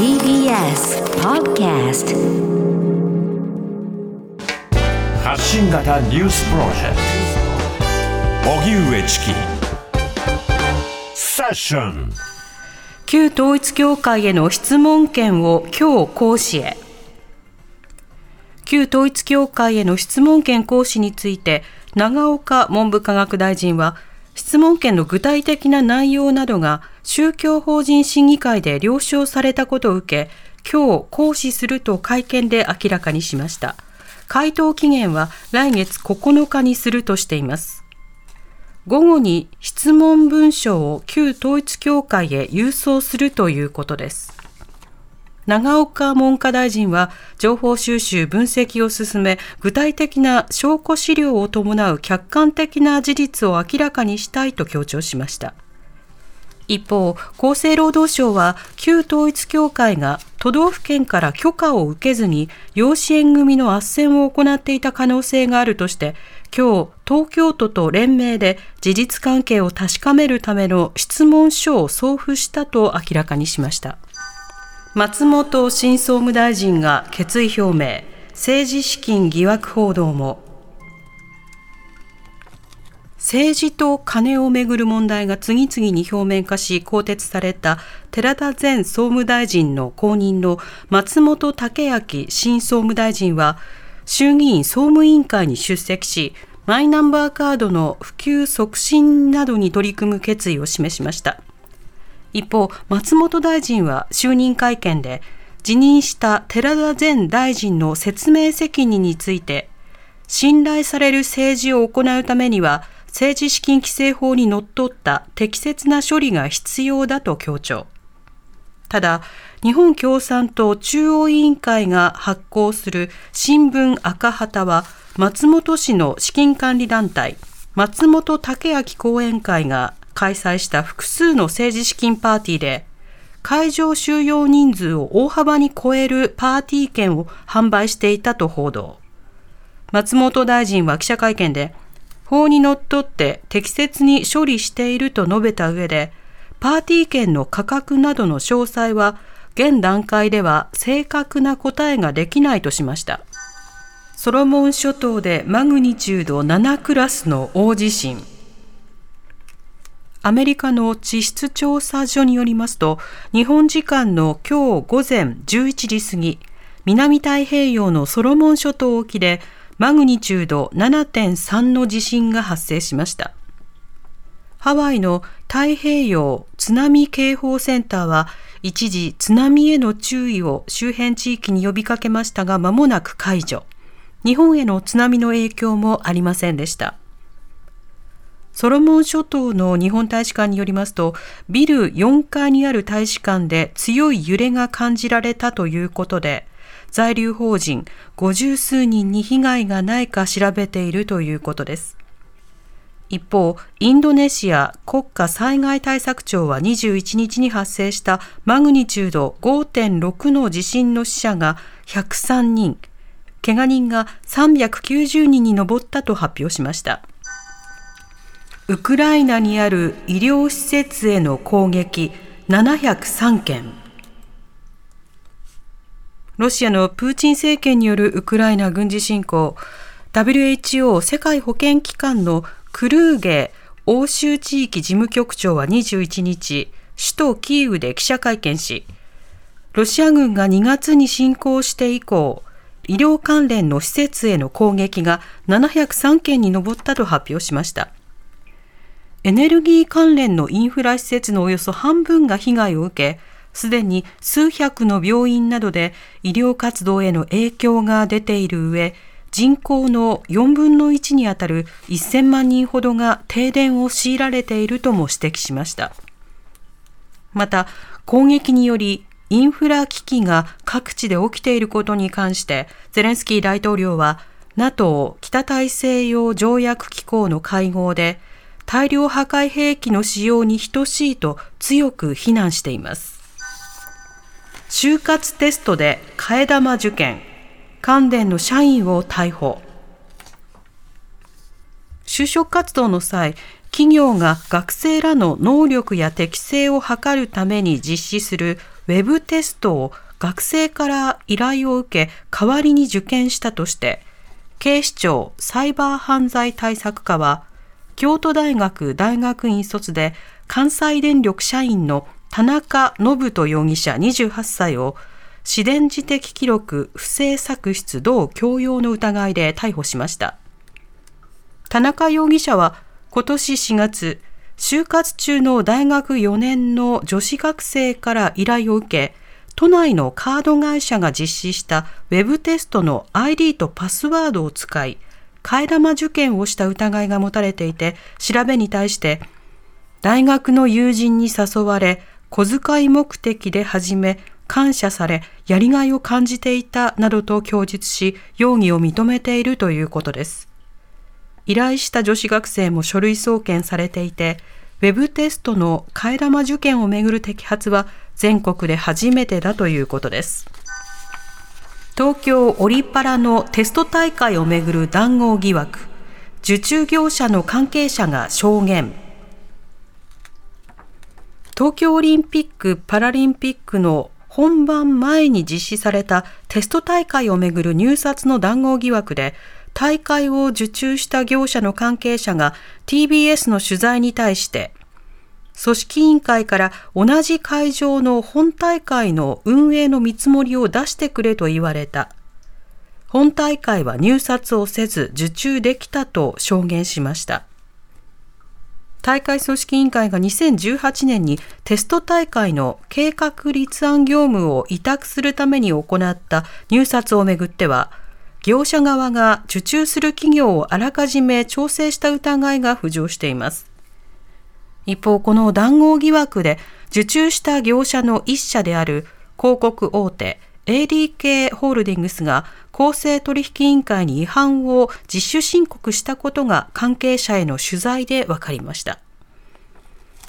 TBS Podcast 発信型ニュースプロジェクト。荻上チキ。セッション。旧統一教会への質問権を今日行使へ。旧統一教会への質問権行使について長岡文部科学大臣は質問権の具体的な内容などが宗教法人審議会で了承されたことを受け、今日行使すると会見で明らかにしました。回答期限は来月9日にするとしています。午後に質問文書を旧統一教会へ郵送するということです。長岡文科大臣は情報収集分析を進め具体的な証拠資料を伴う客観的な事実を明らかにしたいと強調しました一方厚生労働省は旧統一教会が都道府県から許可を受けずに養子縁組の斡旋を行っていた可能性があるとして今日東京都と連名で事実関係を確かめるための質問書を送付したと明らかにしました。松本新総務大臣が決意表明。政治資金疑惑報道も。政治と金をめぐる問題が次々に表面化し更迭された寺田前総務大臣の後任の松本剛明新総務大臣は衆議院総務委員会に出席しマイナンバーカードの普及促進などに取り組む決意を示しました。一方、松本大臣は就任会見で、辞任した寺田前大臣の説明責任について、信頼される政治を行うためには、政治資金規正法にのっとった適切な処理が必要だと強調。ただ、日本共産党中央委員会が発行する新聞赤旗は、松本氏の資金管理団体、松本武明後援会が開催した複数の政治資金パーティーで、会場収容人数を大幅に超えるパーティー券を販売していたと報道。松本大臣は記者会見で、法にのっとって適切に処理していると述べた上で、パーティー券の価格などの詳細は、現段階では正確な答えができないとしました。ソロモン諸島でマグニチュード7クラスの大地震。アメリカの地質調査所によりますと、日本時間の今日午前11時過ぎ、南太平洋のソロモン諸島沖でマグニチュード7.3の地震が発生しました。ハワイの太平洋津波警報センターは一時津波への注意を周辺地域に呼びかけましたが間もなく解除。日本への津波の影響もありませんでした。ソロモン諸島の日本大使館によりますと、ビル4階にある大使館で強い揺れが感じられたということで、在留邦人50数人に被害がないか調べているということです。一方、インドネシア国家災害対策庁は21日に発生したマグニチュード5.6の地震の死者が103人、怪我人が390人に上ったと発表しました。ウクライナにある医療施設への攻撃703件ロシアのプーチン政権によるウクライナ軍事侵攻。WHO 世界保健機関のクルーゲ欧州地域事務局長は21日首都キーウで記者会見しロシア軍が2月に侵攻して以降医療関連の施設への攻撃が703件に上ったと発表しました。エネルギー関連のインフラ施設のおよそ半分が被害を受け、すでに数百の病院などで医療活動への影響が出ている上、人口の4分の1にあたる1000万人ほどが停電を強いられているとも指摘しました。また、攻撃によりインフラ危機が各地で起きていることに関して、ゼレンスキー大統領は NATO 北大西洋条約機構の会合で、大量破壊兵器の使用に等しいと強く非難しています。就活テストで替え玉受験、関電の社員を逮捕。就職活動の際、企業が学生らの能力や適性を測るために実施するウェブテストを学生から依頼を受け代わりに受験したとして警視庁サイバー犯罪対策課は京都大学大学院卒で関西電力社員の田中信人容疑者28歳を私電磁的記録不正作出同強要の疑いで逮捕しました。田中容疑者は今年4月就活中の大学4年の女子学生から依頼を受け都内のカード会社が実施したウェブテストの ID とパスワードを使い、替え玉受験をした疑いが持たれていて、調べに対して、大学の友人に誘われ、小遣い目的で始め、感謝され、やりがいを感じていたなどと供述し、容疑を認めているということです。依頼した女子学生も書類送検されていて、ウェブテストの替え玉受験をめぐる摘発は全国で初めてだということです。東京オリパラのテスト大会をめぐる談合疑惑、受注業者の関係者が証言。東京オリンピック・パラリンピックの本番前に実施されたテスト大会をめぐる入札の談合疑惑で、大会を受注した業者の関係者が TBS の取材に対して、組織委員会から同じ会場の本大会の運営の見積もりを出してくれと言われた。本大会は入札をせず受注できたと証言しました。大会組織委員会が2018年にテスト大会の計画立案業務を委託するために行った入札をめぐっては、業者側が受注する企業をあらかじめ調整した疑いが浮上しています。一方、この談合疑惑で受注した業者の一社である広告大手 ADK ホールディングスが公正取引委員会に違反を自主申告したことが関係者への取材で分かりました。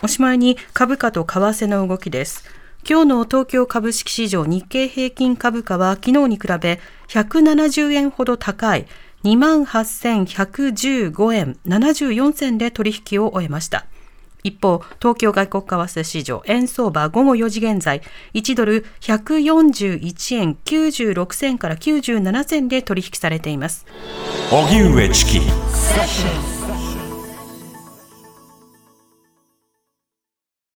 おしまいに株価と為替の動きです。今日の東京株式市場日経平均株価は昨日に比べ170円ほど高い28,115円74銭で取引を終えました。一方、東京外国為替市場、円相場午後4時現在、1ドル141円96銭から97銭で取引されています。荻上チキ